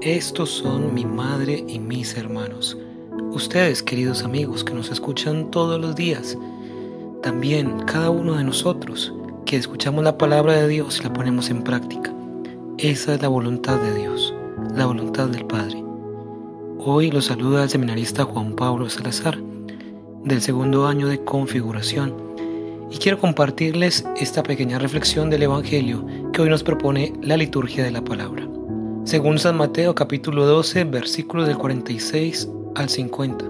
Estos son mi madre y mis hermanos. Ustedes, queridos amigos, que nos escuchan todos los días. También cada uno de nosotros que escuchamos la palabra de Dios y la ponemos en práctica. Esa es la voluntad de Dios, la voluntad del Padre. Hoy los saluda el seminarista Juan Pablo Salazar, del segundo año de configuración, y quiero compartirles esta pequeña reflexión del Evangelio que hoy nos propone la liturgia de la palabra. Según San Mateo capítulo 12, versículos del 46 al 50.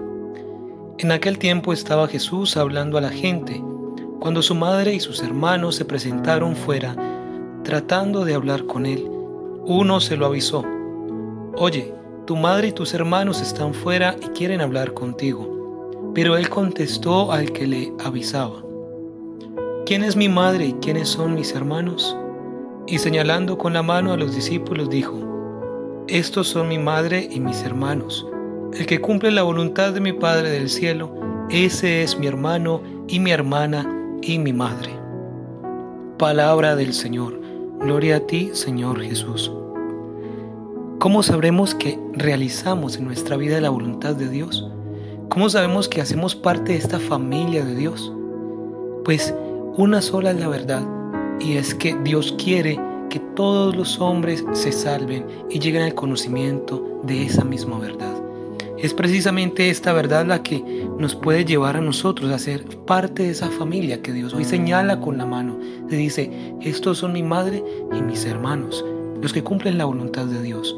En aquel tiempo estaba Jesús hablando a la gente cuando su madre y sus hermanos se presentaron fuera, tratando de hablar con él, uno se lo avisó. Oye, tu madre y tus hermanos están fuera y quieren hablar contigo. Pero él contestó al que le avisaba. ¿Quién es mi madre y quiénes son mis hermanos? Y señalando con la mano a los discípulos dijo, Estos son mi madre y mis hermanos. El que cumple la voluntad de mi Padre del cielo, ese es mi hermano y mi hermana y mi madre. Palabra del Señor. Gloria a ti, Señor Jesús. ¿Cómo sabremos que realizamos en nuestra vida la voluntad de Dios? ¿Cómo sabemos que hacemos parte de esta familia de Dios? Pues una sola es la verdad, y es que Dios quiere que todos los hombres se salven y lleguen al conocimiento de esa misma verdad. Es precisamente esta verdad la que nos puede llevar a nosotros a ser parte de esa familia que Dios hoy señala con la mano. Se dice, estos son mi madre y mis hermanos, los que cumplen la voluntad de Dios.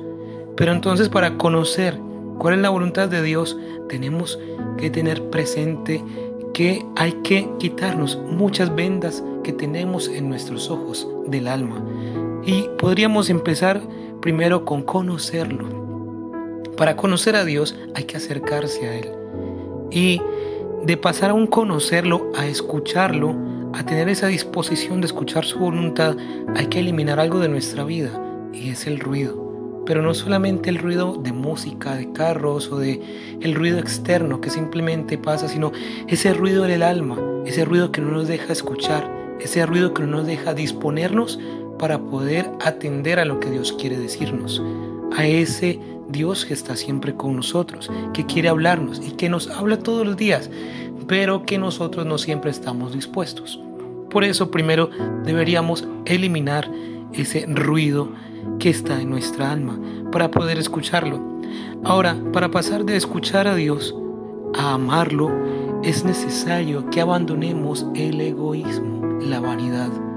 Pero entonces para conocer cuál es la voluntad de Dios, tenemos que tener presente que hay que quitarnos muchas vendas que tenemos en nuestros ojos del alma. Y podríamos empezar primero con conocerlo para conocer a Dios hay que acercarse a Él. Y de pasar a un conocerlo, a escucharlo, a tener esa disposición de escuchar su voluntad, hay que eliminar algo de nuestra vida y es el ruido. Pero no solamente el ruido de música, de carros o de el ruido externo que simplemente pasa, sino ese ruido del alma, ese ruido que no nos deja escuchar, ese ruido que no nos deja disponernos para poder atender a lo que Dios quiere decirnos, a ese Dios que está siempre con nosotros, que quiere hablarnos y que nos habla todos los días, pero que nosotros no siempre estamos dispuestos. Por eso primero deberíamos eliminar ese ruido que está en nuestra alma para poder escucharlo. Ahora, para pasar de escuchar a Dios a amarlo, es necesario que abandonemos el egoísmo, la vanidad.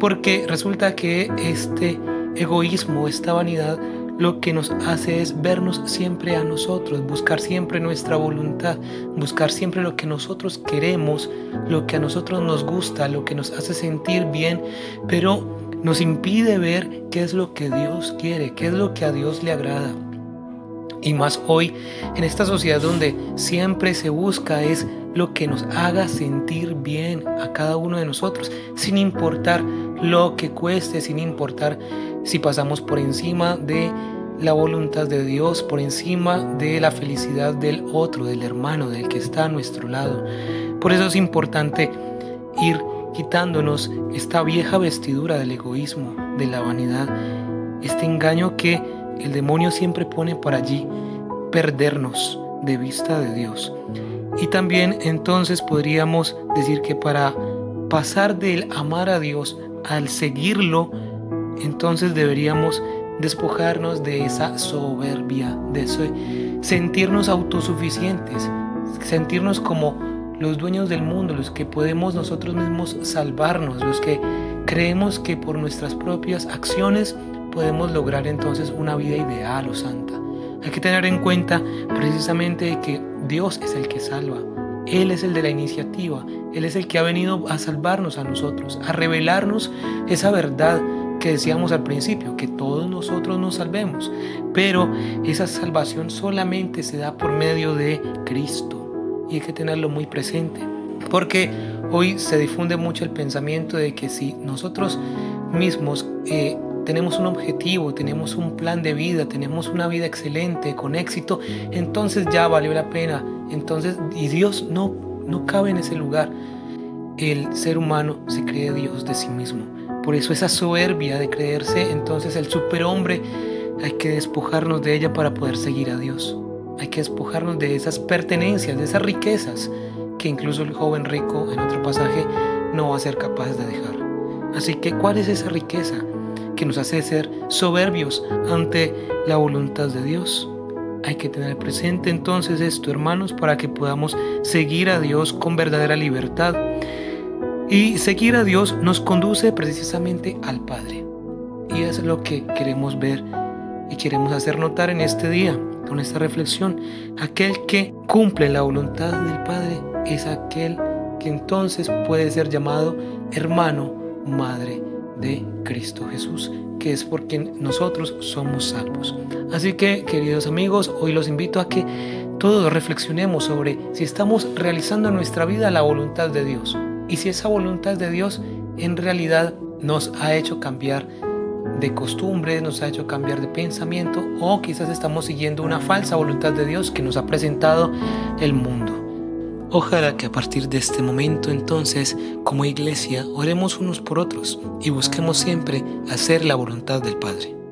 Porque resulta que este egoísmo, esta vanidad, lo que nos hace es vernos siempre a nosotros, buscar siempre nuestra voluntad, buscar siempre lo que nosotros queremos, lo que a nosotros nos gusta, lo que nos hace sentir bien, pero nos impide ver qué es lo que Dios quiere, qué es lo que a Dios le agrada. Y más hoy, en esta sociedad donde siempre se busca es lo que nos haga sentir bien a cada uno de nosotros, sin importar lo que cueste, sin importar si pasamos por encima de la voluntad de Dios, por encima de la felicidad del otro, del hermano, del que está a nuestro lado. Por eso es importante ir quitándonos esta vieja vestidura del egoísmo, de la vanidad, este engaño que el demonio siempre pone por allí, perdernos de vista de Dios. Y también entonces podríamos decir que para pasar del amar a Dios al seguirlo, entonces deberíamos despojarnos de esa soberbia, de sentirnos autosuficientes, sentirnos como los dueños del mundo, los que podemos nosotros mismos salvarnos, los que creemos que por nuestras propias acciones podemos lograr entonces una vida ideal o santa. Hay que tener en cuenta precisamente que Dios es el que salva. Él es el de la iniciativa. Él es el que ha venido a salvarnos a nosotros, a revelarnos esa verdad que decíamos al principio, que todos nosotros nos salvemos, pero esa salvación solamente se da por medio de Cristo y hay que tenerlo muy presente, porque hoy se difunde mucho el pensamiento de que si nosotros mismos eh, tenemos un objetivo, tenemos un plan de vida, tenemos una vida excelente, con éxito, entonces ya valió la pena. Entonces, y Dios no, no cabe en ese lugar. El ser humano se cree Dios de sí mismo. Por eso esa soberbia de creerse entonces el superhombre hay que despojarnos de ella para poder seguir a Dios. Hay que despojarnos de esas pertenencias, de esas riquezas que incluso el joven rico en otro pasaje no va a ser capaz de dejar. Así que, ¿cuál es esa riqueza que nos hace ser soberbios ante la voluntad de Dios? Hay que tener presente entonces esto, hermanos, para que podamos seguir a Dios con verdadera libertad. Y seguir a Dios nos conduce precisamente al Padre. Y es lo que queremos ver y queremos hacer notar en este día, con esta reflexión. Aquel que cumple la voluntad del Padre es aquel que entonces puede ser llamado hermano, madre de Cristo Jesús, que es porque nosotros somos salvos. Así que, queridos amigos, hoy los invito a que todos reflexionemos sobre si estamos realizando en nuestra vida la voluntad de Dios y si esa voluntad de Dios en realidad nos ha hecho cambiar de costumbre, nos ha hecho cambiar de pensamiento o quizás estamos siguiendo una falsa voluntad de Dios que nos ha presentado el mundo. Ojalá que a partir de este momento entonces, como iglesia, oremos unos por otros y busquemos siempre hacer la voluntad del Padre.